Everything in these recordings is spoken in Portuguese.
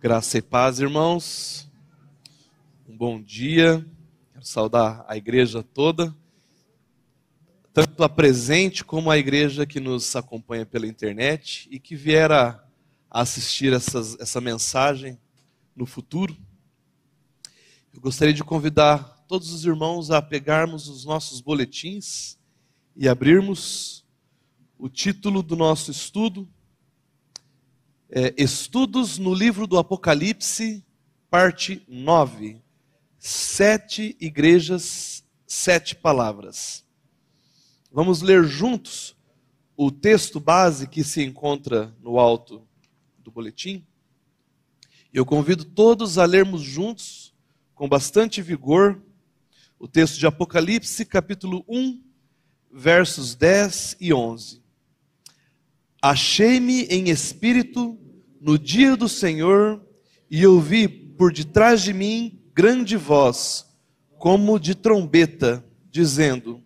Graça e paz, irmãos. Um bom dia. Quero saudar a igreja toda, tanto a presente como a igreja que nos acompanha pela internet e que vier a assistir essas, essa mensagem no futuro. Eu gostaria de convidar todos os irmãos a pegarmos os nossos boletins e abrirmos o título do nosso estudo é, Estudos no livro do Apocalipse, parte 9. Sete igrejas, sete palavras. Vamos ler juntos o texto base que se encontra no alto do boletim. Eu convido todos a lermos juntos, com bastante vigor, o texto de Apocalipse, capítulo 1, versos 10 e 11. Achei-me em espírito no dia do Senhor e ouvi por detrás de mim grande voz, como de trombeta, dizendo: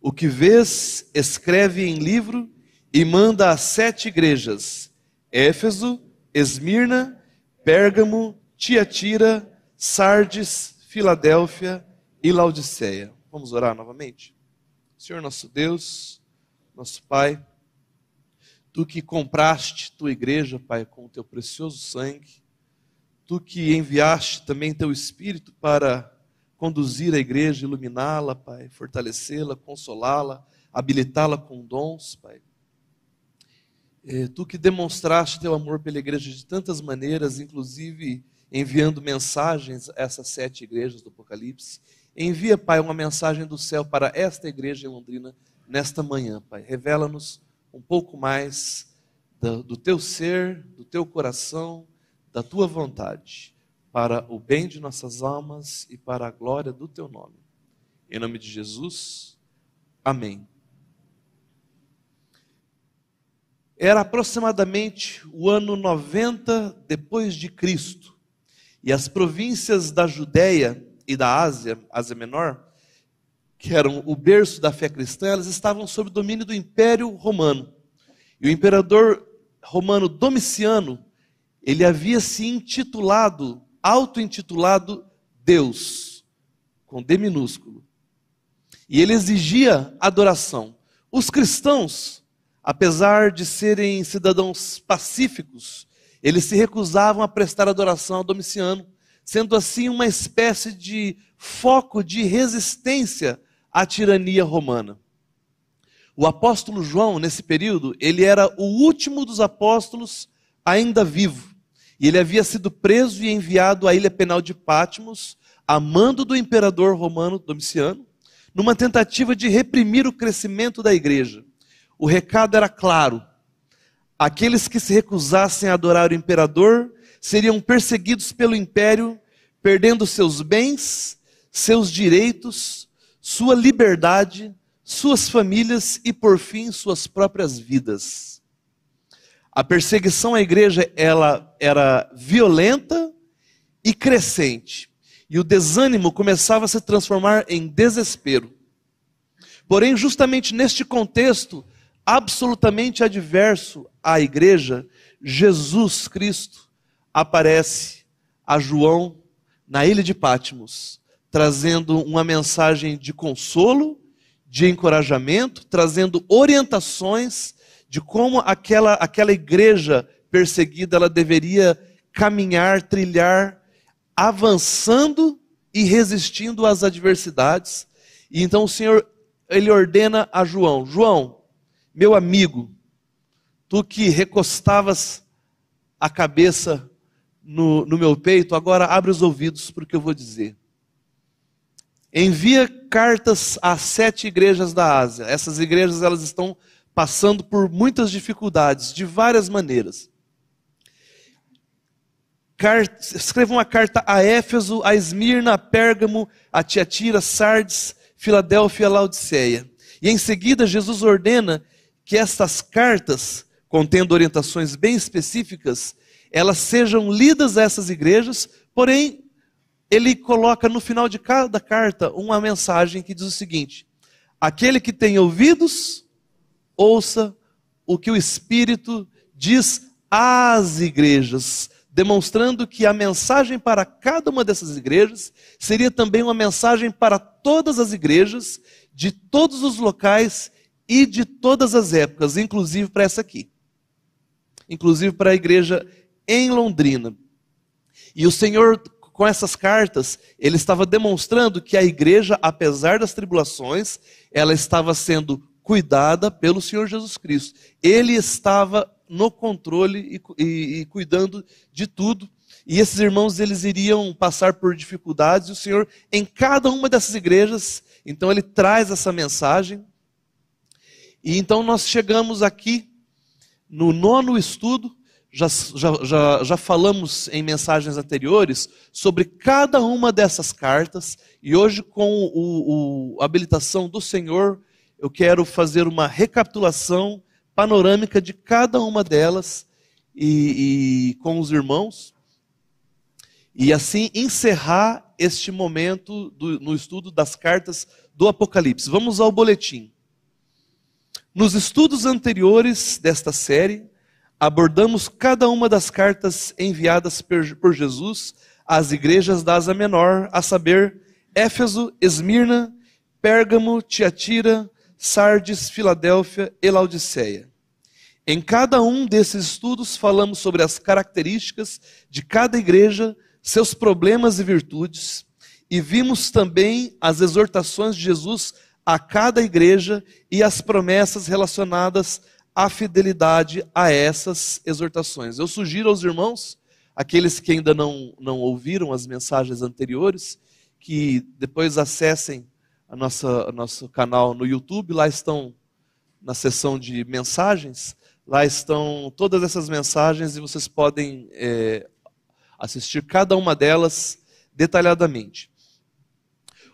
O que vês, escreve em livro e manda às sete igrejas: Éfeso, Esmirna, Pérgamo, Tiatira, Sardes, Filadélfia e Laodiceia. Vamos orar novamente? Senhor nosso Deus, nosso Pai, Tu que compraste tua igreja, Pai, com o teu precioso sangue. Tu que enviaste também teu Espírito para conduzir a igreja, iluminá-la, Pai, fortalecê-la, consolá-la, habilitá-la com dons, Pai. É, tu que demonstraste teu amor pela igreja de tantas maneiras, inclusive enviando mensagens a essas sete igrejas do Apocalipse. Envia, Pai, uma mensagem do céu para esta igreja em Londrina nesta manhã, Pai. Revela-nos um pouco mais do, do teu ser, do teu coração, da tua vontade, para o bem de nossas almas e para a glória do teu nome. Em nome de Jesus, amém. Era aproximadamente o ano 90 depois de Cristo, e as províncias da Judéia e da Ásia, Ásia Menor, que eram o berço da fé cristã, elas estavam sob domínio do Império Romano. E o imperador romano Domiciano, ele havia se intitulado, auto-intitulado Deus, com D minúsculo. E ele exigia adoração. Os cristãos, apesar de serem cidadãos pacíficos, eles se recusavam a prestar adoração a Domiciano, sendo assim uma espécie de foco de resistência à tirania romana. O apóstolo João, nesse período, ele era o último dos apóstolos ainda vivo. E ele havia sido preso e enviado à ilha penal de Patmos, a mando do imperador romano Domiciano, numa tentativa de reprimir o crescimento da igreja. O recado era claro: aqueles que se recusassem a adorar o imperador seriam perseguidos pelo império, perdendo seus bens, seus direitos sua liberdade, suas famílias e, por fim, suas próprias vidas. A perseguição à igreja ela era violenta e crescente, e o desânimo começava a se transformar em desespero. Porém, justamente neste contexto absolutamente adverso à igreja, Jesus Cristo aparece a João na ilha de Patmos trazendo uma mensagem de consolo, de encorajamento, trazendo orientações de como aquela, aquela igreja perseguida ela deveria caminhar, trilhar, avançando e resistindo às adversidades. E então o Senhor ele ordena a João: João, meu amigo, tu que recostavas a cabeça no, no meu peito, agora abre os ouvidos para o que eu vou dizer envia cartas às sete igrejas da Ásia. Essas igrejas elas estão passando por muitas dificuldades, de várias maneiras. escreva uma carta a Éfeso, a Esmirna, a Pérgamo, a Tiatira, Sardes, Filadélfia Laodiceia. E em seguida, Jesus ordena que estas cartas, contendo orientações bem específicas, elas sejam lidas a essas igrejas, porém ele coloca no final de cada carta uma mensagem que diz o seguinte: Aquele que tem ouvidos, ouça o que o Espírito diz às igrejas. demonstrando que a mensagem para cada uma dessas igrejas seria também uma mensagem para todas as igrejas, de todos os locais e de todas as épocas, inclusive para essa aqui. Inclusive para a igreja em Londrina. E o Senhor, com essas cartas, ele estava demonstrando que a igreja, apesar das tribulações, ela estava sendo cuidada pelo Senhor Jesus Cristo. Ele estava no controle e, e, e, cuidando de tudo. E esses irmãos, eles iriam passar por dificuldades, e o Senhor, em cada uma dessas igrejas, então ele traz essa mensagem. E então nós chegamos aqui no nono estudo, já, já, já, já falamos em mensagens anteriores sobre cada uma dessas cartas, e hoje, com o, o, a habilitação do Senhor, eu quero fazer uma recapitulação panorâmica de cada uma delas e, e com os irmãos, e assim encerrar este momento do, no estudo das cartas do Apocalipse. Vamos ao boletim. Nos estudos anteriores desta série, abordamos cada uma das cartas enviadas por Jesus às igrejas da Asa Menor, a saber, Éfeso, Esmirna, Pérgamo, Tiatira, Sardes, Filadélfia e Laodiceia. Em cada um desses estudos falamos sobre as características de cada igreja, seus problemas e virtudes, e vimos também as exortações de Jesus a cada igreja e as promessas relacionadas a fidelidade a essas exortações. Eu sugiro aos irmãos, aqueles que ainda não, não ouviram as mensagens anteriores, que depois acessem a nossa, nosso canal no YouTube, lá estão na seção de mensagens, lá estão todas essas mensagens e vocês podem é, assistir cada uma delas detalhadamente.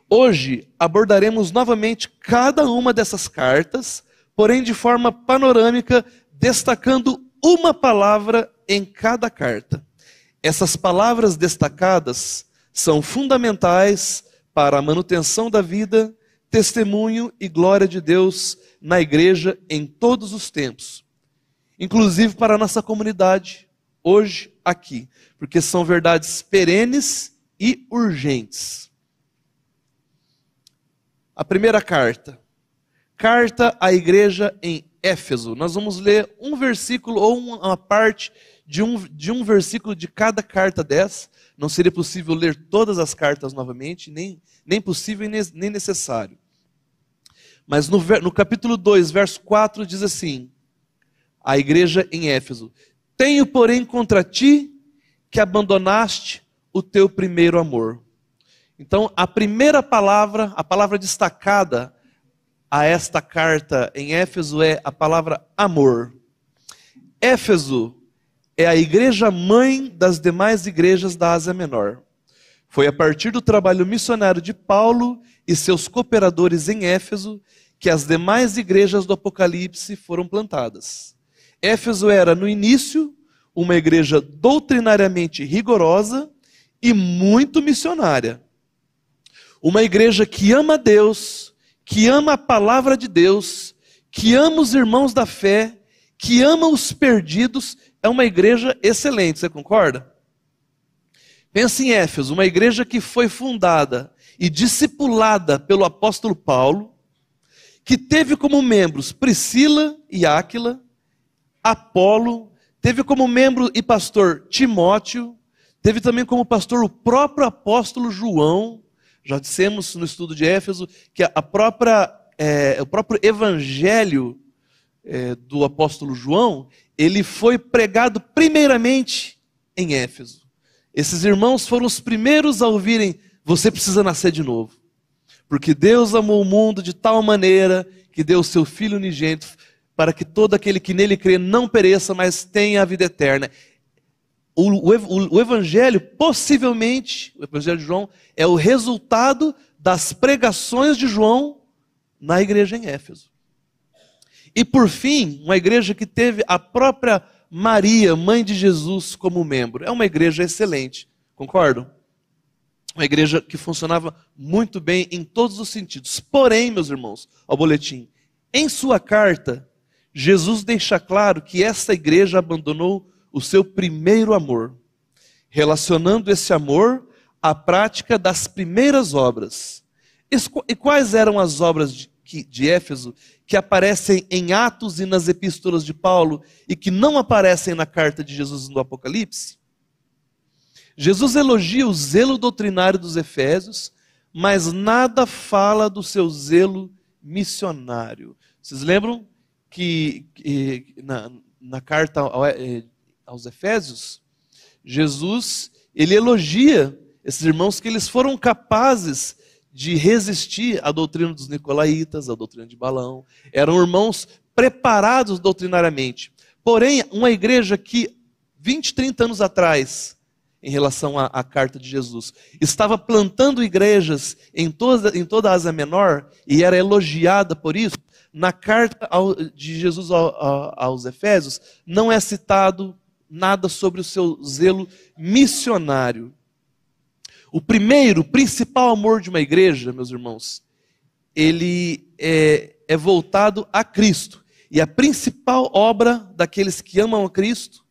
Hoje abordaremos novamente cada uma dessas cartas porém de forma panorâmica, destacando uma palavra em cada carta. Essas palavras destacadas são fundamentais para a manutenção da vida, testemunho e glória de Deus na igreja em todos os tempos, inclusive para a nossa comunidade, hoje aqui, porque são verdades perenes e urgentes. A primeira carta, Carta à igreja em Éfeso. Nós vamos ler um versículo ou uma parte de um, de um versículo de cada carta dessa. Não seria possível ler todas as cartas novamente, nem, nem possível nem necessário. Mas no, no capítulo 2, verso 4, diz assim: A igreja em Éfeso: Tenho, porém, contra ti que abandonaste o teu primeiro amor. Então, a primeira palavra, a palavra destacada a esta carta em Éfeso é a palavra amor. Éfeso é a igreja mãe das demais igrejas da Ásia Menor. Foi a partir do trabalho missionário de Paulo e seus cooperadores em Éfeso que as demais igrejas do Apocalipse foram plantadas. Éfeso era, no início, uma igreja doutrinariamente rigorosa e muito missionária. Uma igreja que ama Deus que ama a palavra de Deus, que ama os irmãos da fé, que ama os perdidos, é uma igreja excelente, você concorda? Pensa em Éfeso, uma igreja que foi fundada e discipulada pelo apóstolo Paulo, que teve como membros Priscila e Áquila, Apolo, teve como membro e pastor Timóteo, teve também como pastor o próprio apóstolo João, já dissemos no estudo de Éfeso que a própria, é, o próprio evangelho é, do apóstolo João, ele foi pregado primeiramente em Éfeso. Esses irmãos foram os primeiros a ouvirem: você precisa nascer de novo. Porque Deus amou o mundo de tal maneira que deu o seu Filho unigênito para que todo aquele que nele crê não pereça, mas tenha a vida eterna o, o, o, Evangelho, possivelmente, o Evangelho de João, é o resultado das pregações de João na igreja em Éfeso. E por fim, uma igreja que teve a própria Maria, mãe de Jesus, como membro. É uma igreja excelente, concordam? Uma igreja que funcionava muito bem em todos os sentidos. Porém, meus irmãos, ao boletim, em sua carta, Jesus deixa claro que esta igreja abandonou o seu primeiro amor. relacionando esse amor à prática das primeiras obras. E quais eram as obras de, de Éfeso que aparecem em Atos e nas epístolas de Paulo e que não aparecem na carta de Jesus no Apocalipse? Jesus elogia o zelo doutrinário dos Efésios, mas nada fala do seu zelo missionário. Vocês lembram que, que na, na, carta eh, aos Efésios, Jesus ele elogia esses irmãos que eles foram capazes de resistir à doutrina dos nicolaítas, à doutrina de Balão. Eram irmãos preparados doutrinariamente. Porém, uma igreja que 20, 30 anos atrás, em relação à, à carta de Jesus, estava plantando igrejas em toda, em toda a Ásia Menor e era elogiada por isso, na carta ao, de Jesus ao, ao, aos Efésios, não é citado nada sobre o seu zelo missionário. O primeiro, principal amor de uma igreja, meus irmãos, ele é, é voltado a Cristo. E a principal obra daqueles que amam a Cristo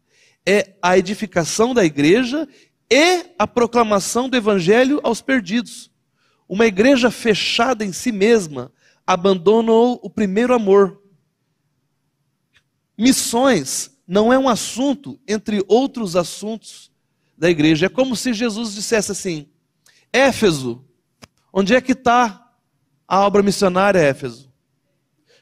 é a edificação da igreja e a proclamação do evangelho aos perdidos. Uma igreja fechada em si mesma abandonou o primeiro amor. Missões não é um assunto entre outros assuntos da igreja. É como se Jesus dissesse assim: Éfeso, onde é que está a obra missionária, Éfeso?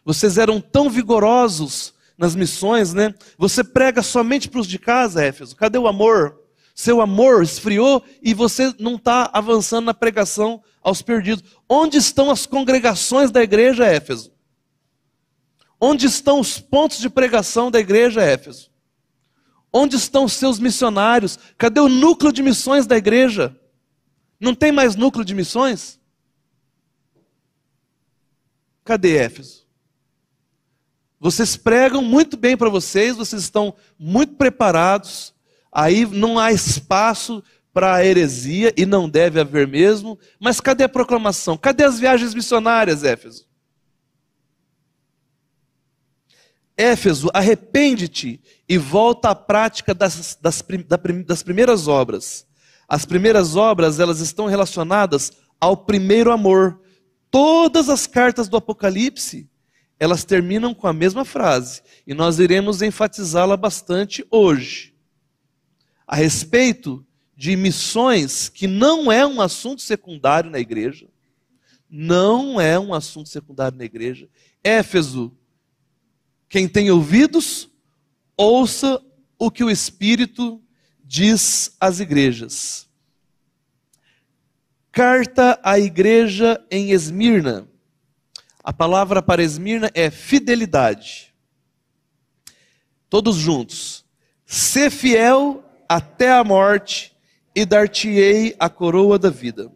Vocês eram tão vigorosos nas missões, né? Você prega somente para os de casa, Éfeso. Cadê o amor? Seu amor esfriou e você não está avançando na pregação aos perdidos. Onde estão as congregações da igreja, Éfeso? Onde estão os pontos de pregação da igreja, Éfeso? Onde estão os seus missionários? Cadê o núcleo de missões da igreja? Não tem mais núcleo de missões? Cadê Éfeso? Vocês pregam muito bem para vocês, vocês estão muito preparados, aí não há espaço para heresia, e não deve haver mesmo, mas cadê a proclamação? Cadê as viagens missionárias, Éfeso? Éfeso, arrepende-te e volta à prática das, das, das primeiras obras. As primeiras obras, elas estão relacionadas ao primeiro amor. Todas as cartas do Apocalipse, elas terminam com a mesma frase, e nós iremos enfatizá-la bastante hoje. A respeito de missões, que não é um assunto secundário na igreja, não é um assunto secundário na igreja. Éfeso, quem tem ouvidos, ouça o que o Espírito diz às igrejas. Carta à igreja em Esmirna. A palavra para Esmirna é fidelidade. Todos juntos. Ser fiel até a morte e dar-te-ei a coroa da vida.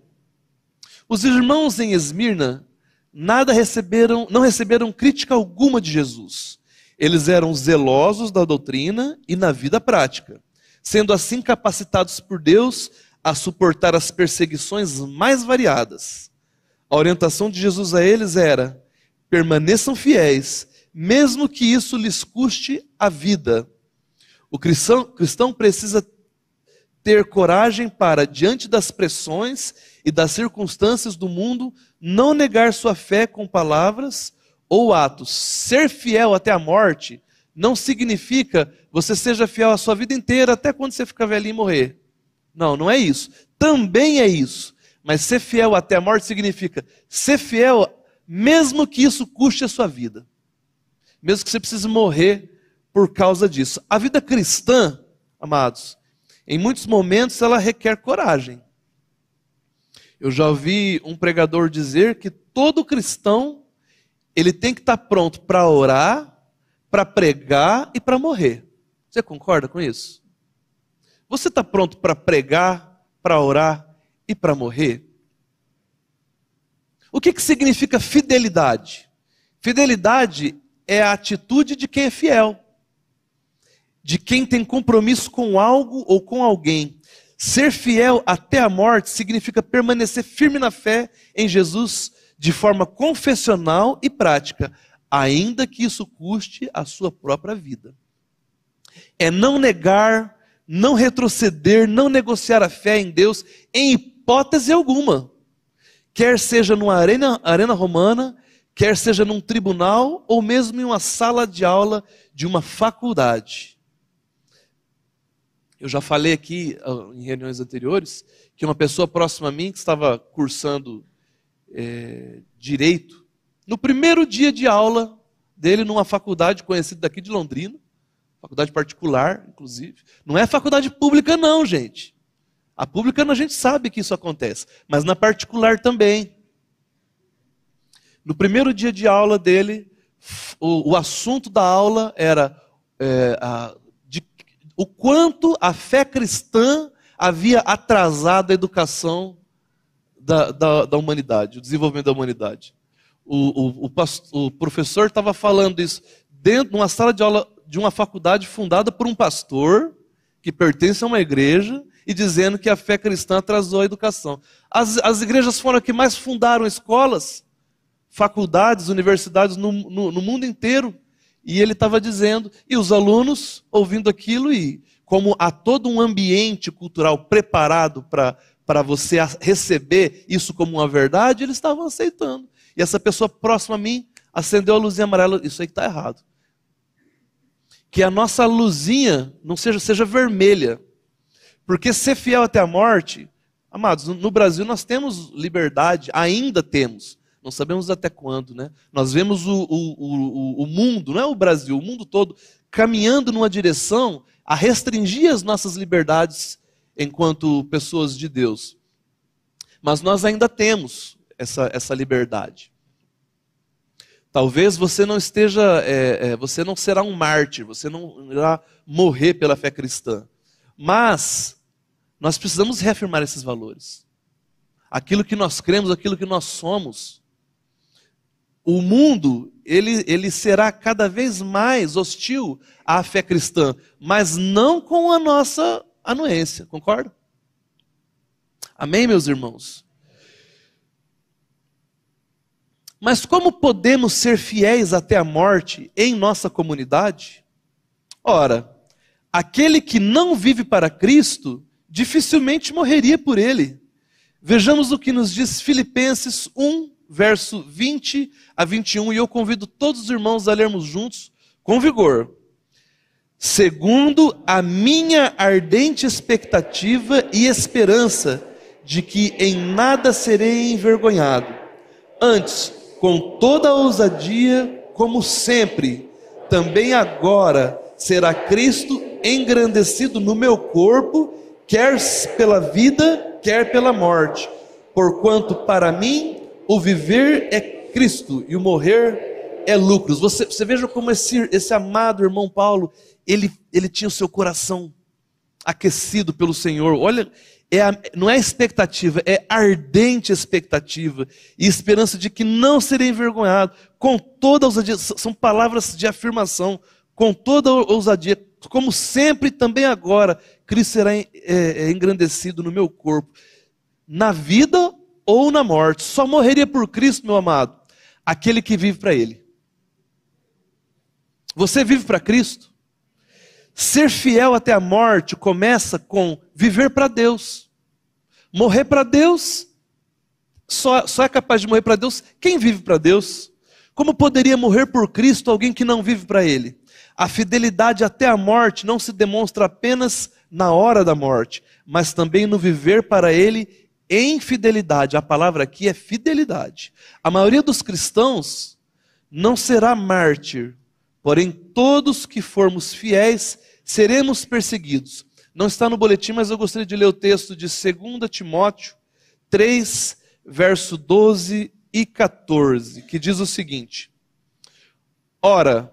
Os irmãos em Esmirna nada receberam, não receberam crítica alguma de Jesus. Eles eram zelosos da doutrina e na vida prática, sendo assim capacitados por Deus a suportar as perseguições mais variadas. A orientação de Jesus a eles era: permaneçam fiéis, mesmo que isso lhes custe a vida. O cristão, cristão precisa ter coragem para, diante das pressões e das circunstâncias do mundo, não negar sua fé com palavras ou atos. Ser fiel até a morte não significa você seja fiel a sua vida inteira até quando você ficar velhinho e morrer. Não, não é isso. Também é isso. Mas ser fiel até a morte significa ser fiel mesmo que isso custe a sua vida. Mesmo que você precise morrer por causa disso. A vida cristã, amados, em muitos momentos ela requer coragem. Eu já ouvi um pregador dizer que todo cristão ele tem que estar pronto para orar, para pregar e para morrer. Você concorda com isso? Você está pronto para pregar, para orar e para morrer? O que, que significa fidelidade? Fidelidade é a atitude de quem é fiel, de quem tem compromisso com algo ou com alguém. Ser fiel até a morte significa permanecer firme na fé em Jesus de forma confessional e prática, ainda que isso custe a sua própria vida. É não negar não retroceder, não negociar a fé em Deus em hipótese alguma. Quer seja numa arena, arena romana, quer seja num tribunal ou mesmo em uma sala de aula de uma faculdade. Eu já falei aqui ah, em reuniões anteriores que uma pessoa próxima a mim que estava cursando é, direito, no primeiro dia de aula dele numa faculdade conhecida daqui de Londrina, faculdade particular, inclusive, não é faculdade pública não, gente. A pública a gente sabe que isso acontece, mas na particular também. No primeiro dia de aula dele, o, o assunto da aula era é, a, de, o quanto a fé cristã havia atrasado a educação da, da, da humanidade, o desenvolvimento da humanidade. O, o, o, pastor, o professor estava falando isso dentro de uma sala de aula de uma faculdade fundada por um pastor que pertence a uma igreja e dizendo que a fé cristã atrasou a educação. As, as igrejas foram as que mais fundaram escolas, faculdades, universidades no, no, no mundo inteiro. E ele estava dizendo, e os alunos ouvindo aquilo, e como há todo um ambiente cultural preparado para para você receber isso como uma verdade, eles estavam aceitando. E essa pessoa próxima a mim acendeu a luzinha amarela. Isso aí está errado. Que a nossa luzinha não seja, seja vermelha. Porque ser fiel até a morte, amados, no Brasil nós temos liberdade, ainda temos. Não sabemos até quando, né? Nós vemos o, o, o, o mundo, não é o Brasil, o mundo todo, caminhando numa direção a restringir as nossas liberdades enquanto pessoas de Deus. Mas nós ainda temos essa, essa liberdade. Talvez você não esteja, é, é, você não será um mártir, você não irá morrer pela fé cristã. Mas nós precisamos reafirmar esses valores. Aquilo que nós cremos, aquilo que nós somos. O mundo, ele, ele será cada vez mais hostil à fé cristã, mas não com a nossa anuência, concorda? Amém, meus irmãos? Mas como podemos ser fiéis até a morte em nossa comunidade? Ora, aquele que não vive para Cristo dificilmente morreria por ele. Vejamos o que nos diz Filipenses 1, verso 20 a 21, e eu convido todos os irmãos a lermos juntos com vigor segundo a minha ardente expectativa e esperança de que em nada serei envergonhado. Antes, com toda a ousadia, como sempre, também agora será Cristo engrandecido no meu corpo, quer pela vida, quer pela morte. Porquanto para mim o viver é Cristo e o morrer é lucros. Você, você veja como esse, esse amado irmão Paulo, ele, ele tinha o seu coração aquecido pelo Senhor. Olha, é a, não é expectativa, é ardente expectativa e esperança de que não seria envergonhado, com toda ousadia, são palavras de afirmação, com toda ousadia, como sempre também agora, Cristo será é, é, engrandecido no meu corpo, na vida ou na morte. Só morreria por Cristo, meu amado, aquele que vive para Ele. Você vive para Cristo? Ser fiel até a morte começa com viver para Deus. Morrer para Deus, só, só é capaz de morrer para Deus quem vive para Deus. Como poderia morrer por Cristo alguém que não vive para Ele? A fidelidade até a morte não se demonstra apenas na hora da morte, mas também no viver para Ele em fidelidade. A palavra aqui é fidelidade. A maioria dos cristãos não será mártir, porém todos que formos fiéis seremos perseguidos. Não está no boletim, mas eu gostaria de ler o texto de 2 Timóteo 3, verso 12 e 14, que diz o seguinte: Ora,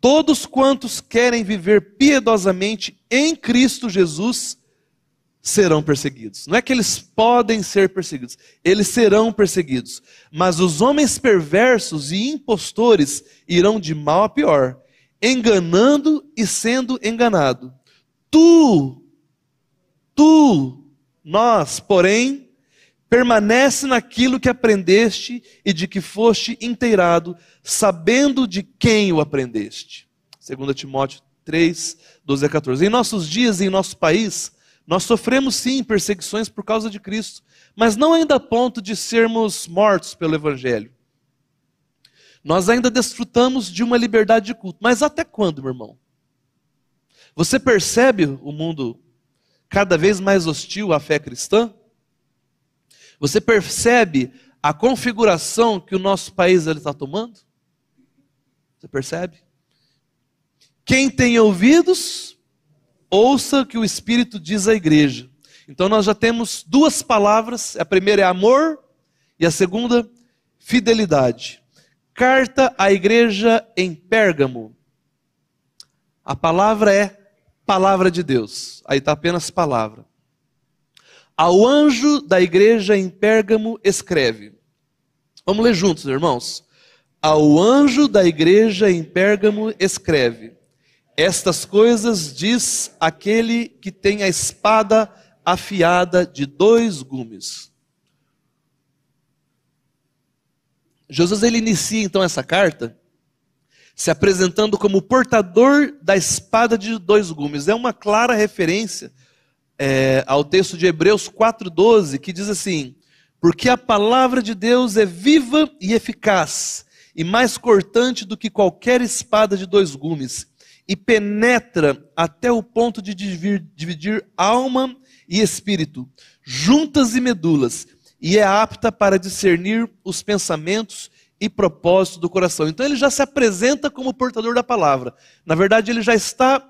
todos quantos querem viver piedosamente em Cristo Jesus serão perseguidos. Não é que eles podem ser perseguidos, eles serão perseguidos. Mas os homens perversos e impostores irão de mal a pior enganando e sendo enganado. Tu, tu, nós, porém, permanece naquilo que aprendeste e de que foste inteirado, sabendo de quem o aprendeste. 2 Timóteo 3, 12 a 14. Em nossos dias e em nosso país, nós sofremos sim perseguições por causa de Cristo, mas não ainda a ponto de sermos mortos pelo Evangelho. Nós ainda desfrutamos de uma liberdade de culto. Mas até quando, meu irmão? Você percebe o mundo cada vez mais hostil à fé cristã? Você percebe a configuração que o nosso país está tomando? Você percebe? Quem tem ouvidos, ouça o que o Espírito diz à igreja. Então nós já temos duas palavras: a primeira é amor e a segunda, fidelidade. Carta à igreja em Pérgamo. A palavra é palavra de Deus. Aí está apenas palavra. Ao anjo da igreja em Pérgamo escreve. Vamos ler juntos, irmãos. Ao anjo da igreja em Pérgamo escreve: Estas coisas diz aquele que tem a espada afiada de dois gumes. Jesus ele inicia então essa carta se apresentando como portador da espada de dois gumes. É uma clara referência é, ao texto de Hebreus 4,12, que diz assim: Porque a palavra de Deus é viva e eficaz, e mais cortante do que qualquer espada de dois gumes, e penetra até o ponto de dividir, dividir alma e espírito, juntas e medulas, e é apta para discernir os pensamentos e propósitos do coração. Então ele já se apresenta como portador da palavra. Na verdade, ele já está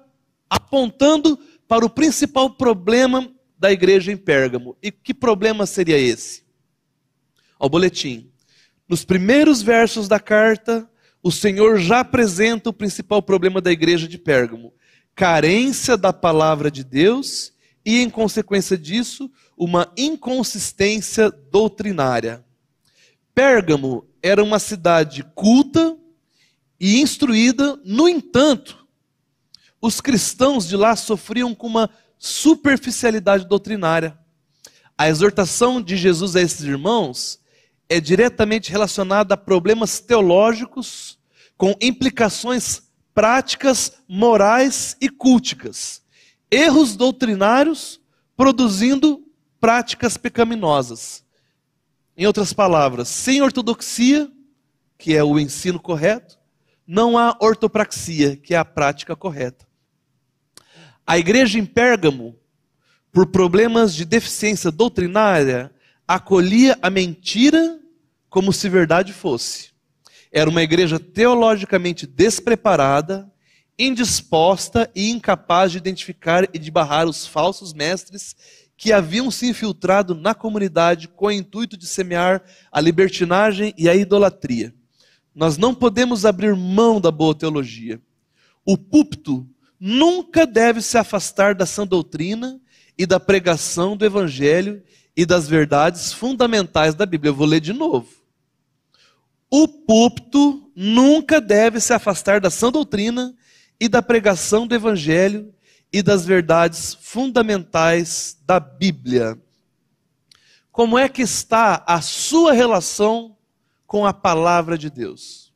apontando para o principal problema da igreja em Pérgamo. E que problema seria esse? Ao boletim. Nos primeiros versos da carta, o Senhor já apresenta o principal problema da igreja de Pérgamo: carência da palavra de Deus e, em consequência disso, uma inconsistência doutrinária. Pérgamo era uma cidade culta e instruída, no entanto, os cristãos de lá sofriam com uma superficialidade doutrinária. A exortação de Jesus a esses irmãos é diretamente relacionada a problemas teológicos com implicações práticas, morais e culticas. Erros doutrinários produzindo práticas pecaminosas. Em outras palavras, sem ortodoxia, que é o ensino correto, não há ortopraxia, que é a prática correta. A igreja em Pérgamo, por problemas de deficiência doutrinária, acolhia a mentira como se verdade fosse. Era uma igreja teologicamente despreparada, indisposta e incapaz de identificar e de barrar os falsos mestres que haviam se infiltrado na comunidade com o intuito de semear a libertinagem e a idolatria. Nós não podemos abrir mão da boa teologia. O púlpito nunca deve se afastar da sã doutrina e da pregação do evangelho e das verdades fundamentais da Bíblia. Eu vou ler de novo. O púlpito nunca deve se afastar da sã doutrina e da pregação do evangelho e das verdades fundamentais da Bíblia. Como é que está a sua relação com a palavra de Deus?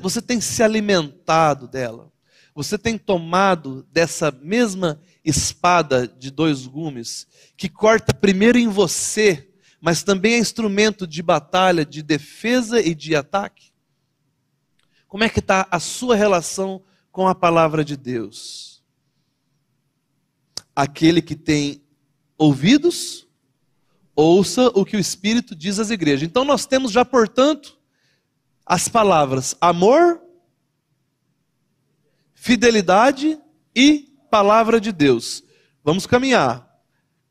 Você tem se alimentado dela? Você tem tomado dessa mesma espada de dois gumes, que corta primeiro em você, mas também é instrumento de batalha, de defesa e de ataque? Como é que está a sua relação com a palavra de Deus? Aquele que tem ouvidos, ouça o que o Espírito diz às igrejas. Então nós temos já, portanto, as palavras amor, fidelidade e palavra de Deus. Vamos caminhar.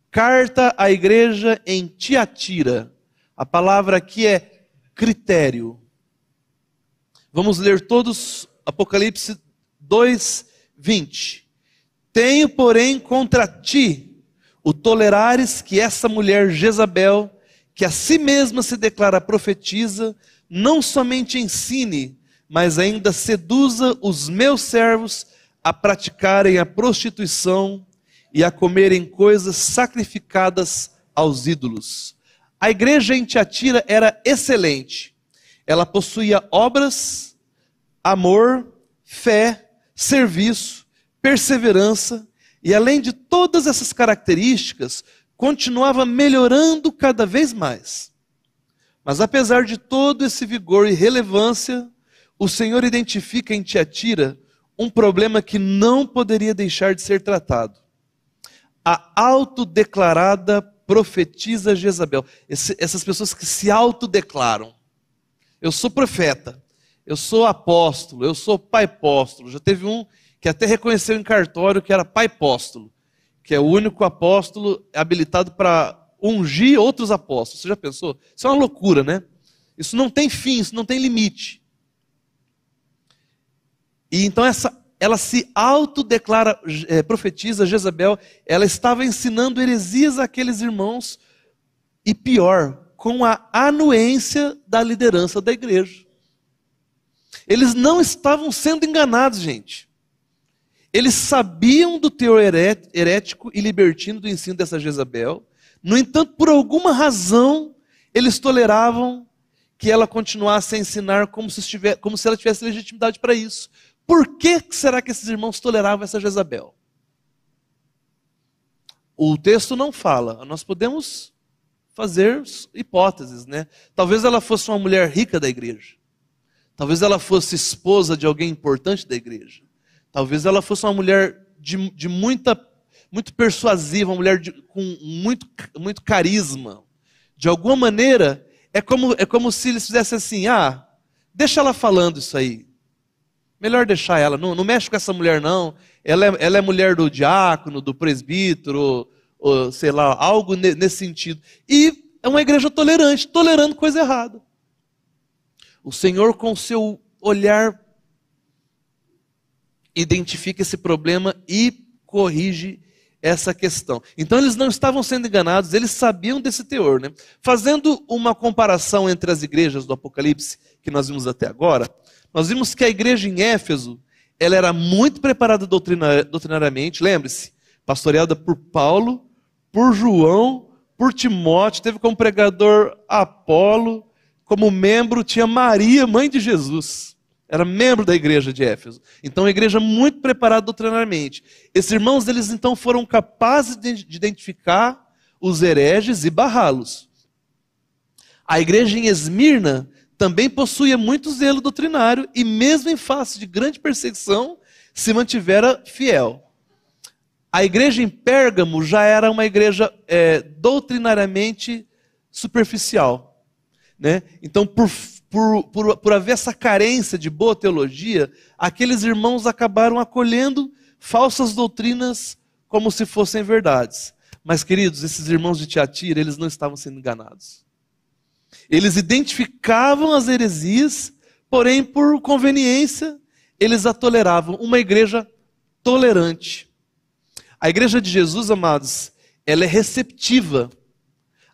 Carta à igreja em Tiatira. A palavra aqui é critério. Vamos ler todos Apocalipse 2, 20. Tenho, porém, contra ti o tolerares que essa mulher Jezabel, que a si mesma se declara profetiza, não somente ensine, mas ainda seduza os meus servos a praticarem a prostituição e a comerem coisas sacrificadas aos ídolos. A igreja em Tiatira era excelente. Ela possuía obras, amor, fé, serviço, perseverança, e além de todas essas características, continuava melhorando cada vez mais. Mas apesar de todo esse vigor e relevância, o Senhor identifica em Tiatira um problema que não poderia deixar de ser tratado. A autodeclarada profetisa Jezabel. Esse, essas pessoas que se autodeclaram. Eu sou profeta, eu sou apóstolo, eu sou pai apóstolo. Já teve um que até reconheceu em cartório que era pai apóstolo, que é o único apóstolo habilitado para ungir outros apóstolos. Você já pensou? Isso é uma loucura, né? Isso não tem fim, isso não tem limite. E então essa, ela se autodeclara, é, profetiza Jezabel, ela estava ensinando heresias àqueles irmãos, e pior, com a anuência da liderança da igreja. Eles não estavam sendo enganados, gente. Eles sabiam do teor herético e libertino do ensino dessa Jezabel. No entanto, por alguma razão, eles toleravam que ela continuasse a ensinar como se, estiver, como se ela tivesse legitimidade para isso. Por que será que esses irmãos toleravam essa Jezabel? O texto não fala, nós podemos fazer hipóteses, né? Talvez ela fosse uma mulher rica da igreja. Talvez ela fosse esposa de alguém importante da igreja. Talvez ela fosse uma mulher de, de muita, muito persuasiva, uma mulher de, com muito, muito carisma. De alguma maneira, é como, é como se eles fizessem assim: ah, deixa ela falando isso aí. Melhor deixar ela, não, não mexe com essa mulher, não. Ela é, ela é mulher do diácono, do presbítero, ou, sei lá, algo nesse sentido. E é uma igreja tolerante, tolerando coisa errada. O Senhor, com seu olhar identifica esse problema e corrige essa questão. Então eles não estavam sendo enganados, eles sabiam desse teor. Né? Fazendo uma comparação entre as igrejas do Apocalipse que nós vimos até agora, nós vimos que a igreja em Éfeso ela era muito preparada doutrinariamente, lembre-se, pastoreada por Paulo, por João, por Timóteo, teve como pregador Apolo, como membro tinha Maria, mãe de Jesus era membro da igreja de Éfeso. Então, uma igreja muito preparada doutrinariamente. Esses irmãos, eles então foram capazes de identificar os hereges e barrá-los. A igreja em Esmirna também possuía muito zelo doutrinário e, mesmo em face de grande perseguição, se mantivera fiel. A igreja em Pérgamo já era uma igreja é, doutrinariamente superficial. Né? Então, por por, por, por haver essa carência de boa teologia, aqueles irmãos acabaram acolhendo falsas doutrinas como se fossem verdades. Mas, queridos, esses irmãos de Tiatira, eles não estavam sendo enganados. Eles identificavam as heresias, porém, por conveniência, eles a toleravam. Uma igreja tolerante. A igreja de Jesus, amados, ela é receptiva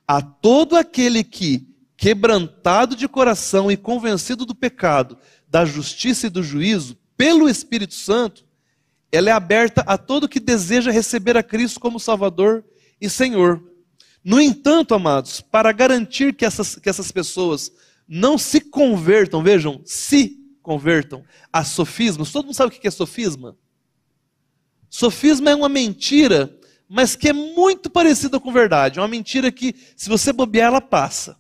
a todo aquele que quebrantado de coração e convencido do pecado, da justiça e do juízo, pelo Espírito Santo, ela é aberta a todo que deseja receber a Cristo como Salvador e Senhor. No entanto, amados, para garantir que essas, que essas pessoas não se convertam, vejam, se convertam a sofismas, todo mundo sabe o que é sofisma? Sofisma é uma mentira, mas que é muito parecida com verdade. É uma mentira que, se você bobear, ela passa.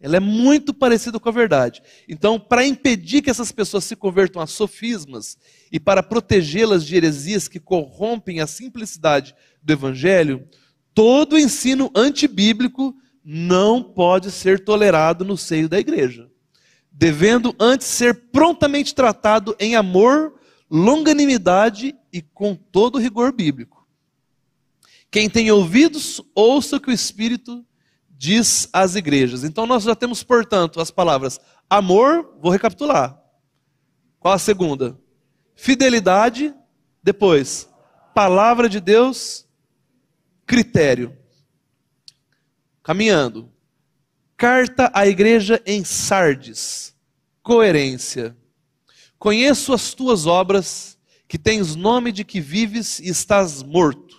Ela é muito parecida com a verdade. Então, para impedir que essas pessoas se convertam a sofismas e para protegê-las de heresias que corrompem a simplicidade do evangelho, todo ensino antibíblico não pode ser tolerado no seio da igreja, devendo antes ser prontamente tratado em amor, longanimidade e com todo rigor bíblico. Quem tem ouvidos, ouça o que o Espírito diz às igrejas. Então nós já temos, portanto, as palavras amor, vou recapitular. Qual a segunda? Fidelidade, depois, palavra de Deus, critério. Caminhando. Carta à igreja em Sardes. Coerência. Conheço as tuas obras, que tens nome de que vives e estás morto.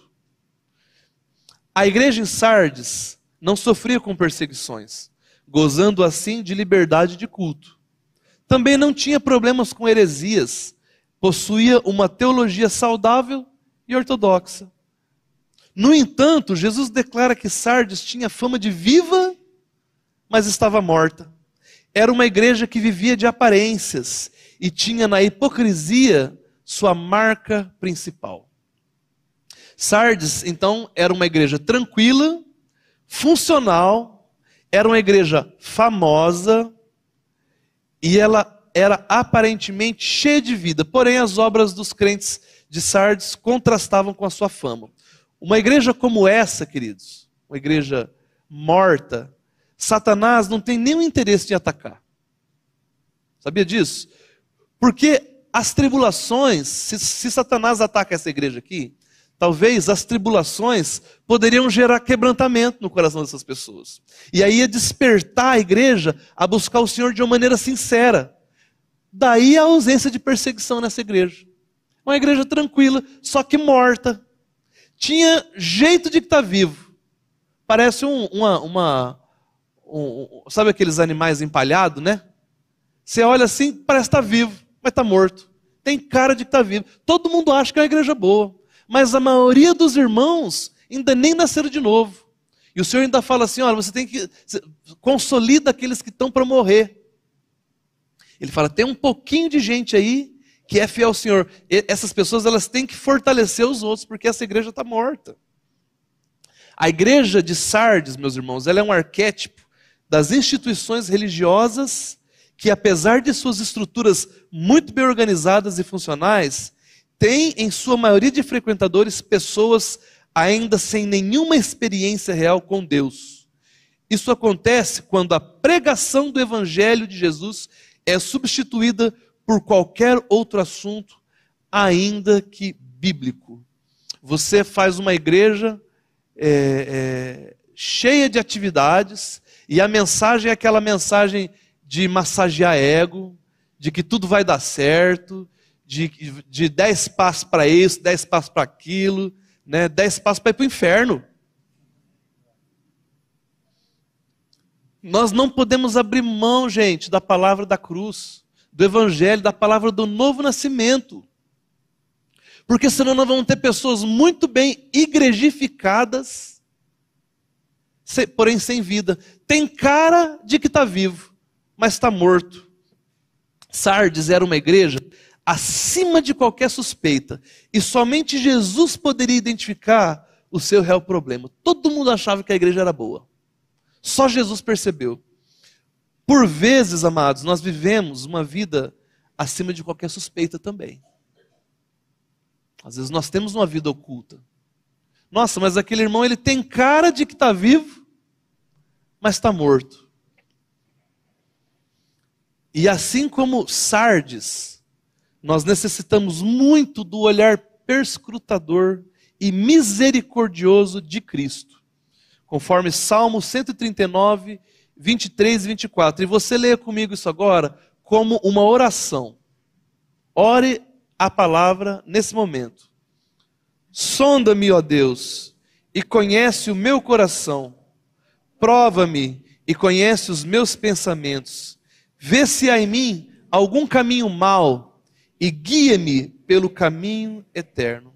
A igreja em Sardes não sofria com perseguições, gozando assim de liberdade de culto. Também não tinha problemas com heresias, possuía uma teologia saudável e ortodoxa. No entanto, Jesus declara que Sardes tinha fama de viva, mas estava morta. Era uma igreja que vivia de aparências e tinha na hipocrisia sua marca principal. Sardes, então, era uma igreja tranquila, funcional, era uma igreja famosa e ela era aparentemente cheia de vida. Porém, as obras dos crentes de Sardes contrastavam com a sua fama. Uma igreja como essa, queridos, uma igreja morta, Satanás não tem nenhum interesse de atacar. Sabia disso? Porque as tribulações, se, se Satanás ataca essa igreja aqui, talvez as tribulações poderiam gerar quebrantamento no coração dessas pessoas. E aí ia despertar a igreja a buscar o Senhor de uma maneira sincera. Daí a ausência de perseguição nessa igreja. Uma igreja tranquila, só que morta. Tinha jeito de estar vivo. Parece um, uma. uma um, sabe aqueles animais empalhados, né? Você olha assim, parece estar vivo, mas está morto. Tem cara de que está vivo. Todo mundo acha que é uma igreja boa. Mas a maioria dos irmãos ainda nem nasceram de novo. E o Senhor ainda fala assim: olha, você tem que. Consolida aqueles que estão para morrer. Ele fala: tem um pouquinho de gente aí que é fiel ao Senhor. E essas pessoas elas têm que fortalecer os outros, porque essa igreja está morta. A igreja de Sardes, meus irmãos, ela é um arquétipo das instituições religiosas que, apesar de suas estruturas muito bem organizadas e funcionais, tem em sua maioria de frequentadores pessoas ainda sem nenhuma experiência real com Deus. Isso acontece quando a pregação do Evangelho de Jesus é substituída por qualquer outro assunto, ainda que bíblico. Você faz uma igreja é, é, cheia de atividades, e a mensagem é aquela mensagem de massagear ego, de que tudo vai dar certo, de, de dez passos para isso, dez passos para aquilo, né, dez passos para ir para o inferno. Nós não podemos abrir mão, gente, da palavra da cruz, do evangelho, da palavra do novo nascimento. Porque senão nós vamos ter pessoas muito bem igrejificadas, porém sem vida. Tem cara de que está vivo, mas está morto. Sardes era uma igreja acima de qualquer suspeita, e somente Jesus poderia identificar o seu real problema. Todo mundo achava que a igreja era boa. Só Jesus percebeu. Por vezes, amados, nós vivemos uma vida acima de qualquer suspeita também. Às vezes nós temos uma vida oculta. Nossa, mas aquele irmão ele tem cara de que está vivo, mas está morto. E assim como Sardes, nós necessitamos muito do olhar perscrutador e misericordioso de Cristo conforme Salmo 139, 23 e 24. E você leia comigo isso agora como uma oração. Ore a palavra nesse momento. Sonda-me, ó Deus, e conhece o meu coração. Prova-me e conhece os meus pensamentos. Vê se há em mim algum caminho mau e guia-me pelo caminho eterno.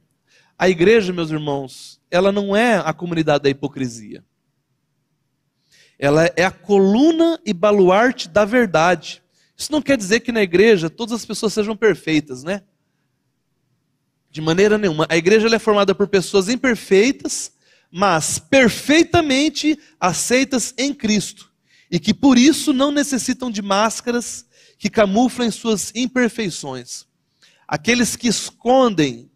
A igreja, meus irmãos, ela não é a comunidade da hipocrisia. Ela é a coluna e baluarte da verdade. Isso não quer dizer que na igreja todas as pessoas sejam perfeitas, né? De maneira nenhuma. A igreja é formada por pessoas imperfeitas, mas perfeitamente aceitas em Cristo. E que por isso não necessitam de máscaras que camuflem suas imperfeições. Aqueles que escondem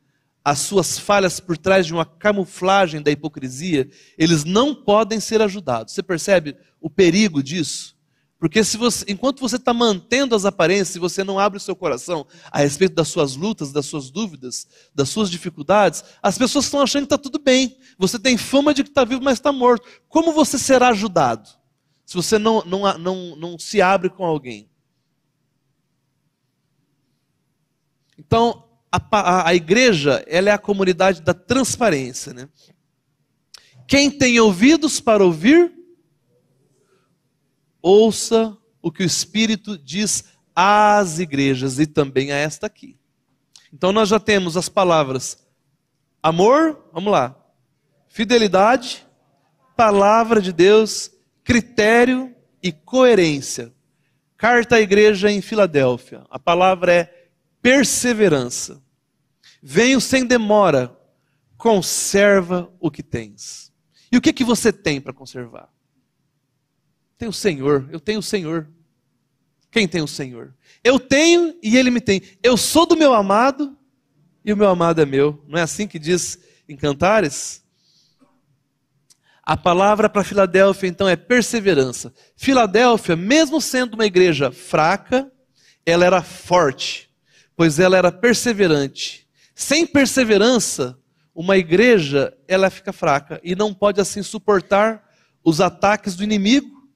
as suas falhas por trás de uma camuflagem da hipocrisia, eles não podem ser ajudados. Você percebe o perigo disso? Porque se você, enquanto você está mantendo as aparências, se você não abre o seu coração a respeito das suas lutas, das suas dúvidas, das suas dificuldades, as pessoas estão achando que está tudo bem. Você tem fama de que está vivo, mas está morto. Como você será ajudado se você não, não, não, não se abre com alguém? Então, a, a, a igreja ela é a comunidade da transparência. Né? Quem tem ouvidos para ouvir, ouça o que o Espírito diz às igrejas e também a esta aqui. Então nós já temos as palavras amor, vamos lá, fidelidade, palavra de Deus, critério e coerência. Carta à igreja em Filadélfia. A palavra é perseverança. Venho sem demora, conserva o que tens. E o que que você tem para conservar? Tem o Senhor, eu tenho o Senhor. Quem tem o Senhor? Eu tenho e ele me tem. Eu sou do meu amado e o meu amado é meu. Não é assim que diz em Cantares? A palavra para Filadélfia, então, é perseverança. Filadélfia, mesmo sendo uma igreja fraca, ela era forte, pois ela era perseverante. Sem perseverança, uma igreja, ela fica fraca e não pode assim suportar os ataques do inimigo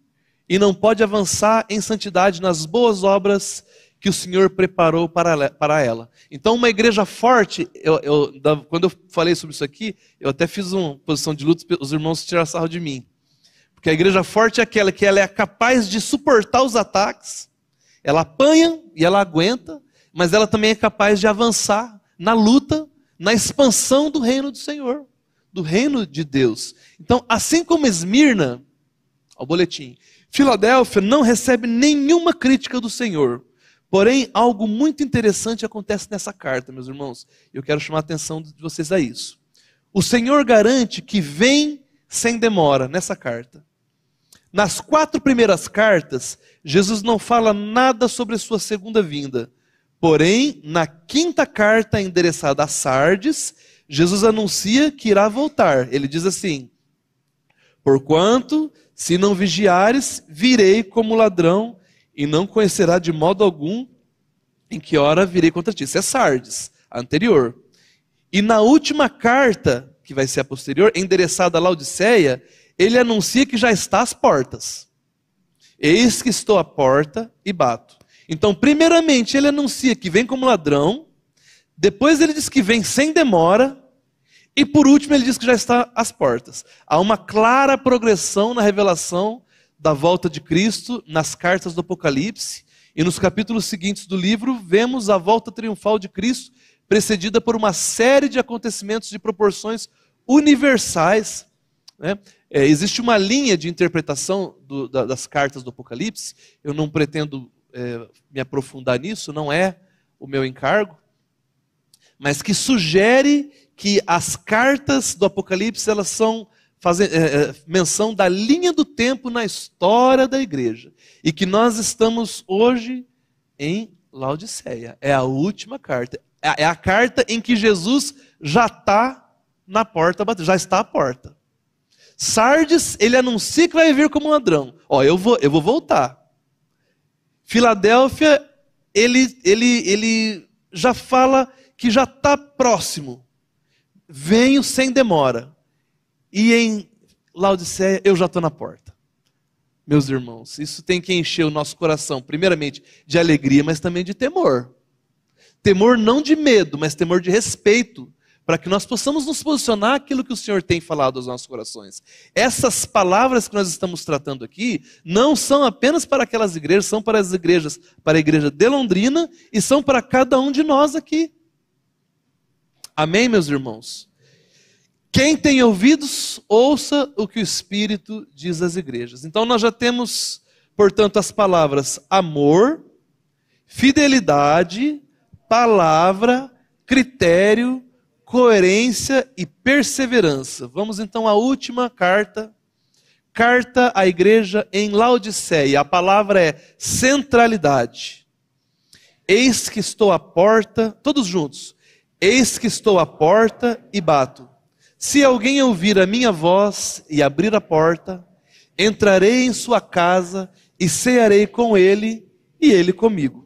e não pode avançar em santidade nas boas obras que o Senhor preparou para, ela. Então, uma igreja forte, eu, eu, quando eu falei sobre isso aqui, eu até fiz uma posição de luta, os irmãos tiraram sarro de mim. Porque a igreja forte é aquela que ela é capaz de suportar os ataques, ela apanha e ela aguenta, mas ela também é capaz de avançar na luta, na expansão do reino do Senhor, do reino de Deus. Então, assim como Esmirna, ao boletim, Filadélfia não recebe nenhuma crítica do Senhor. Porém, algo muito interessante acontece nessa carta, meus irmãos. Eu quero chamar a atenção de vocês a isso. O Senhor garante que vem sem demora nessa carta. Nas quatro primeiras cartas, Jesus não fala nada sobre sua segunda vinda. Porém, na quinta carta endereçada a Sardes, Jesus anuncia que irá voltar. Ele diz assim: Porquanto, se não vigiares, virei como ladrão e não conhecerá de modo algum em que hora virei contra ti. Isso é Sardes, a anterior. E na última carta, que vai ser a posterior, endereçada a Laodiceia, ele anuncia que já está às portas. Eis que estou à porta e bato. Então, primeiramente, ele anuncia que vem como ladrão, depois ele diz que vem sem demora, e por último ele diz que já está às portas. Há uma clara progressão na revelação da volta de Cristo nas cartas do Apocalipse. E nos capítulos seguintes do livro, vemos a volta triunfal de Cristo, precedida por uma série de acontecimentos de proporções universais. Né? É, existe uma linha de interpretação do, da, das cartas do Apocalipse, eu não pretendo é, me aprofundar nisso, não é o meu encargo, mas que sugere que as cartas do Apocalipse elas são fazer é, é, menção da linha do tempo na história da igreja. E que nós estamos hoje em Laodiceia. É a última carta. É, é a carta em que Jesus já está na porta, já está à porta. Sardes, ele anuncia que vai vir como ladrão. Ó, eu vou, eu vou voltar. Filadélfia, ele, ele, ele já fala que já está próximo. Venho sem demora. E em Laodiceia, eu já estou na porta. Meus irmãos, isso tem que encher o nosso coração, primeiramente, de alegria, mas também de temor. Temor não de medo, mas temor de respeito, para que nós possamos nos posicionar aquilo que o Senhor tem falado aos nossos corações. Essas palavras que nós estamos tratando aqui não são apenas para aquelas igrejas, são para as igrejas, para a igreja de Londrina e são para cada um de nós aqui. Amém, meus irmãos? Quem tem ouvidos, ouça o que o Espírito diz às igrejas. Então nós já temos, portanto, as palavras amor, fidelidade, palavra, critério, coerência e perseverança. Vamos então à última carta, carta à igreja em Laodiceia. A palavra é centralidade. Eis que estou à porta, todos juntos. Eis que estou à porta e bato. Se alguém ouvir a minha voz e abrir a porta, entrarei em sua casa e cearei com ele e ele comigo.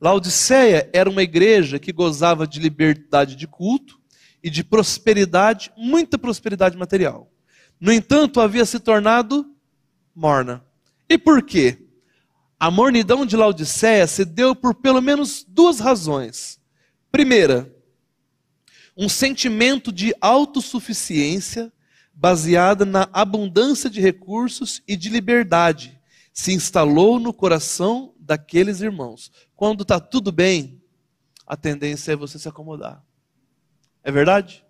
Laodiceia era uma igreja que gozava de liberdade de culto e de prosperidade, muita prosperidade material. No entanto, havia se tornado morna. E por quê? A mornidão de Laodiceia se deu por pelo menos duas razões. Primeira, um sentimento de autossuficiência baseada na abundância de recursos e de liberdade se instalou no coração daqueles irmãos. Quando está tudo bem, a tendência é você se acomodar. É verdade?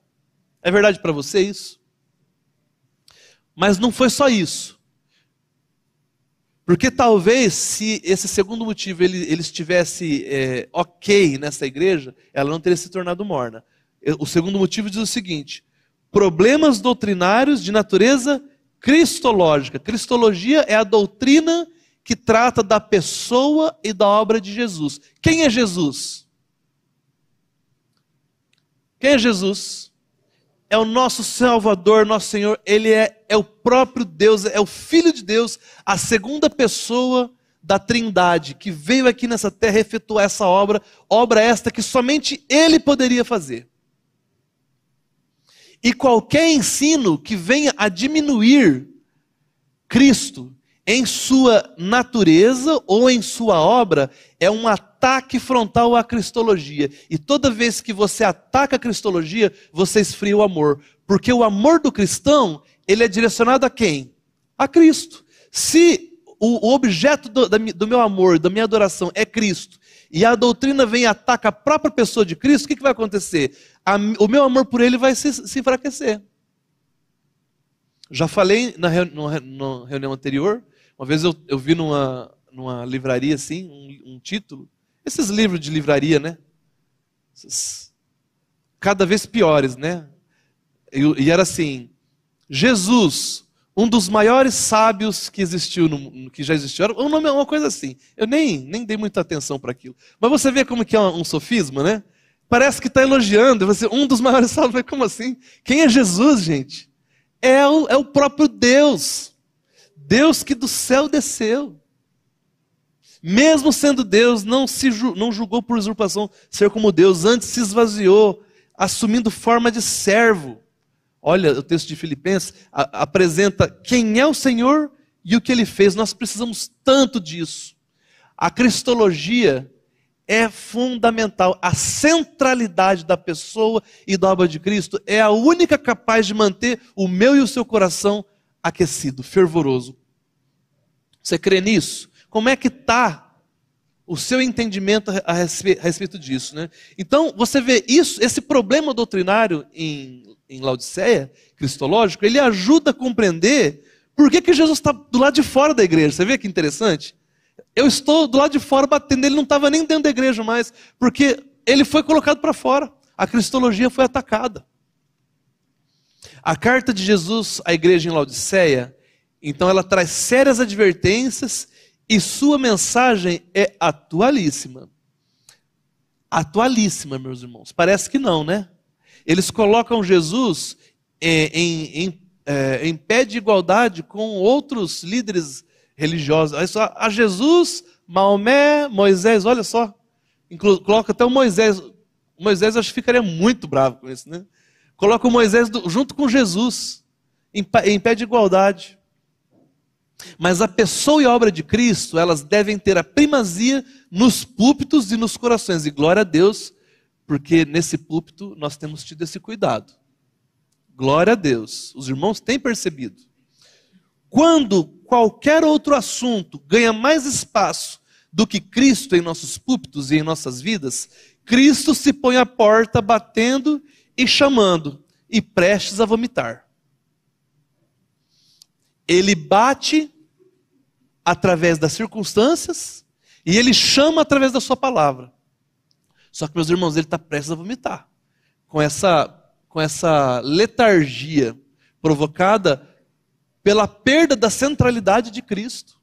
É verdade para você isso? Mas não foi só isso. Porque talvez se esse segundo motivo ele, ele estivesse é, ok nessa igreja, ela não teria se tornado morna. O segundo motivo diz o seguinte: problemas doutrinários de natureza cristológica. Cristologia é a doutrina que trata da pessoa e da obra de Jesus. Quem é Jesus? Quem é Jesus? É o nosso Salvador, nosso Senhor. Ele é, é o próprio Deus, é o Filho de Deus, a segunda pessoa da Trindade, que veio aqui nessa terra efetuar essa obra, obra esta que somente Ele poderia fazer. E qualquer ensino que venha a diminuir Cristo em sua natureza ou em sua obra é um ataque frontal à cristologia. E toda vez que você ataca a cristologia, você esfria o amor. Porque o amor do cristão, ele é direcionado a quem? A Cristo. Se o, objeto do, do meu amor, da minha adoração é Cristo, e a doutrina vem e ataca a própria pessoa de Cristo, o que, que vai acontecer? A, o meu amor por ele vai se, se enfraquecer. Já falei na, na reunião anterior, uma vez eu, eu vi numa, numa livraria assim, um, um título, esses livros de livraria, né? Cada vez piores, né? E, e, era assim: Jesus, um dos maiores sábios que existiu, no, que já existiu, era um nome, uma coisa assim. Eu nem, nem dei muita atenção para aquilo. Mas você vê como que é um, um sofisma, né? Parece que está elogiando. Você, um dos maiores sábios, mas como assim? Quem é Jesus, gente? É o, é o próprio Deus. Deus que do céu desceu. Mesmo sendo Deus, não, se, não julgou por usurpação ser como Deus, antes se esvaziou, assumindo forma de servo. Olha, o texto de Filipenses a, apresenta quem é o Senhor e o que ele fez. Nós precisamos tanto disso. A cristologia é fundamental. A centralidade da pessoa e da obra de Cristo é a única capaz de manter o meu e o seu coração aquecido, fervoroso. Você crê nisso? Como é que está o seu entendimento a respeito disso? Né? Então, você vê isso, esse problema doutrinário em, em Laodiceia, cristológico, ele ajuda a compreender por que, que Jesus está do lado de fora da igreja. Você vê que interessante? Eu estou do lado de fora batendo, ele não estava nem dentro da igreja mais, porque ele foi colocado para fora. A cristologia foi atacada. A carta de Jesus à igreja em Laodiceia, então ela traz sérias advertências e sua mensagem é atualíssima. Atualíssima, meus irmãos. Parece que não, né? Eles colocam Jesus em, em, em, é, em pé de igualdade com outros líderes religiosos. A Jesus, Maomé, Moisés, olha só. Inclu coloca até o Moisés. Moisés acho que ficaria muito bravo com isso, né? Coloca o Moisés junto com Jesus, em pé de igualdade. Mas a pessoa e a obra de Cristo, elas devem ter a primazia nos púlpitos e nos corações. E glória a Deus, porque nesse púlpito nós temos tido esse cuidado. Glória a Deus. Os irmãos têm percebido. Quando qualquer outro assunto ganha mais espaço do que Cristo em nossos púlpitos e em nossas vidas, Cristo se põe à porta batendo e chamando, e prestes a vomitar. Ele bate através das circunstâncias e ele chama através da sua palavra. Só que, meus irmãos, ele está prestes a vomitar. Com essa, com essa letargia provocada pela perda da centralidade de Cristo.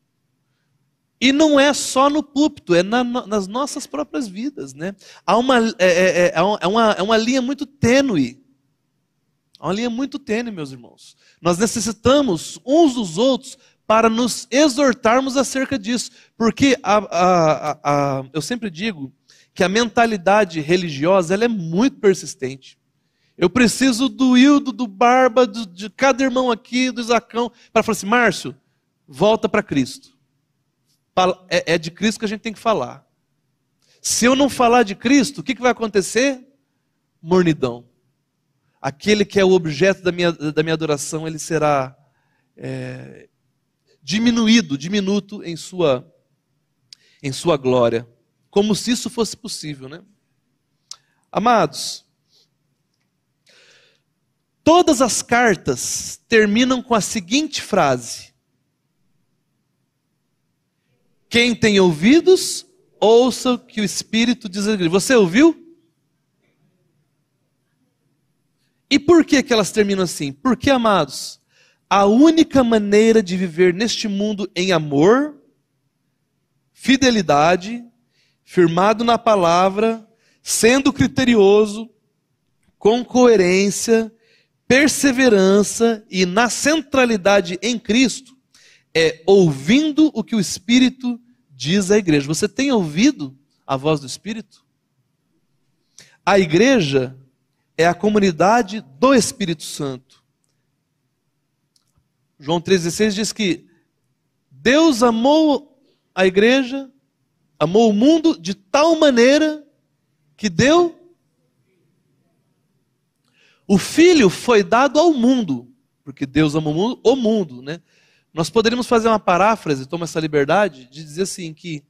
E não é só no púlpito, é na, nas nossas próprias vidas. Né? Há uma, é, é, é, é, uma, é uma linha muito tênue. Há uma linha muito tênue, meus irmãos. Nós necessitamos uns dos outros para nos exortarmos acerca disso. Porque a, a, a, eu sempre digo que a mentalidade religiosa ela é muito persistente. Eu preciso do Hildo, do Barba, do, de cada irmão aqui, do Isacão, para falar assim: Márcio, volta para Cristo. É, é de Cristo que a gente tem que falar. Se eu não falar de Cristo, o que, que vai acontecer? Mornidão. Aquele que é o objeto da minha, da minha adoração, ele será é, diminuído, diminuto em sua, em sua glória. Como se isso fosse possível, né? Amados, todas as cartas terminam com a seguinte frase: Quem tem ouvidos, ouça o que o Espírito diz. Você ouviu? E por que, que elas terminam assim? Porque, amados, a única maneira de viver neste mundo em amor, fidelidade, firmado na palavra, sendo criterioso, com coerência, perseverança e na centralidade em Cristo, é ouvindo o que o Espírito diz à igreja. Você tem ouvido a voz do Espírito? A igreja é a comunidade do Espírito Santo. João 3,16 diz que Deus amou a igreja, amou o mundo de tal maneira que deu. O Filho foi dado ao mundo, porque Deus amou o mundo, o mundo, né? Nós poderíamos fazer uma paráfrase, toma essa liberdade, de dizer assim que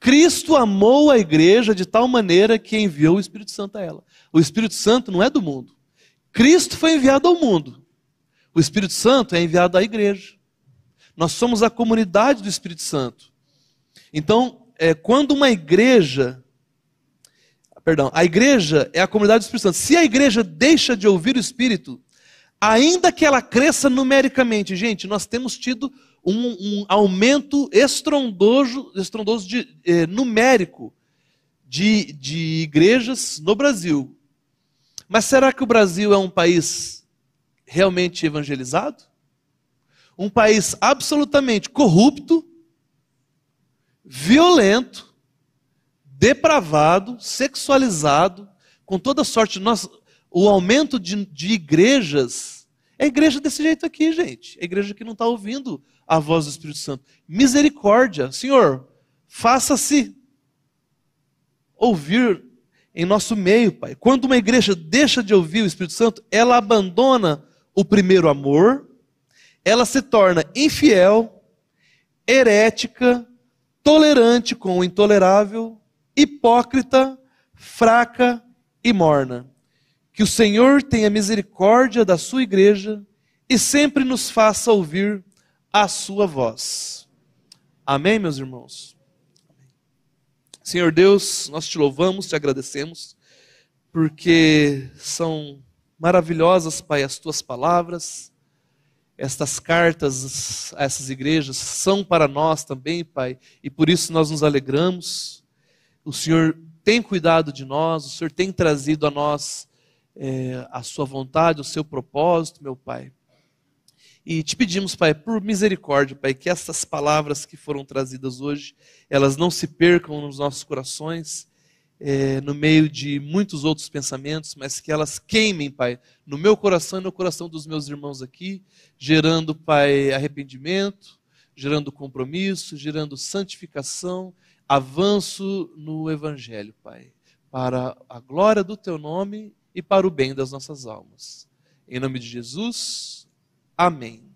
Cristo amou a igreja de tal maneira que enviou o Espírito Santo a ela. O Espírito Santo não é do mundo. Cristo foi enviado ao mundo. O Espírito Santo é enviado à igreja. Nós somos a comunidade do Espírito Santo. Então, é, quando uma igreja. Perdão, a igreja é a comunidade do Espírito Santo. Se a igreja deixa de ouvir o Espírito, ainda que ela cresça numericamente, gente, nós temos tido um, um aumento estrondoso, estrondoso de, eh, numérico de, de igrejas no Brasil. Mas será que o Brasil é um país realmente evangelizado? Um país absolutamente corrupto, violento, depravado, sexualizado, com toda sorte. Nós, o aumento de, de igrejas é igreja desse jeito aqui, gente. É igreja que não está ouvindo a voz do Espírito Santo. Misericórdia, Senhor, faça-se ouvir em nosso meio, Pai. Quando uma igreja deixa de ouvir o Espírito Santo, ela abandona o primeiro amor, ela se torna infiel, herética, tolerante com o intolerável, hipócrita, fraca e morna. Que o Senhor tenha misericórdia da sua igreja e sempre nos faça ouvir a sua voz. Amém, meus irmãos? Senhor Deus, nós te louvamos, te agradecemos, porque são maravilhosas, Pai, as tuas palavras. Estas cartas a essas igrejas são para nós também, Pai, e por isso nós nos alegramos. O Senhor tem cuidado de nós, o Senhor tem trazido a nós é, a sua vontade, o seu propósito, meu Pai. E te pedimos, Pai, por misericórdia, Pai, que essas palavras que foram trazidas hoje, elas não se percam nos nossos corações, é, no meio de muitos outros pensamentos, mas que elas queimem, Pai, no meu coração e no coração dos meus irmãos aqui, gerando, Pai, arrependimento, gerando compromisso, gerando santificação, avanço no Evangelho, Pai, para a glória do Teu nome e para o bem das nossas almas. Em nome de Jesus. Amém.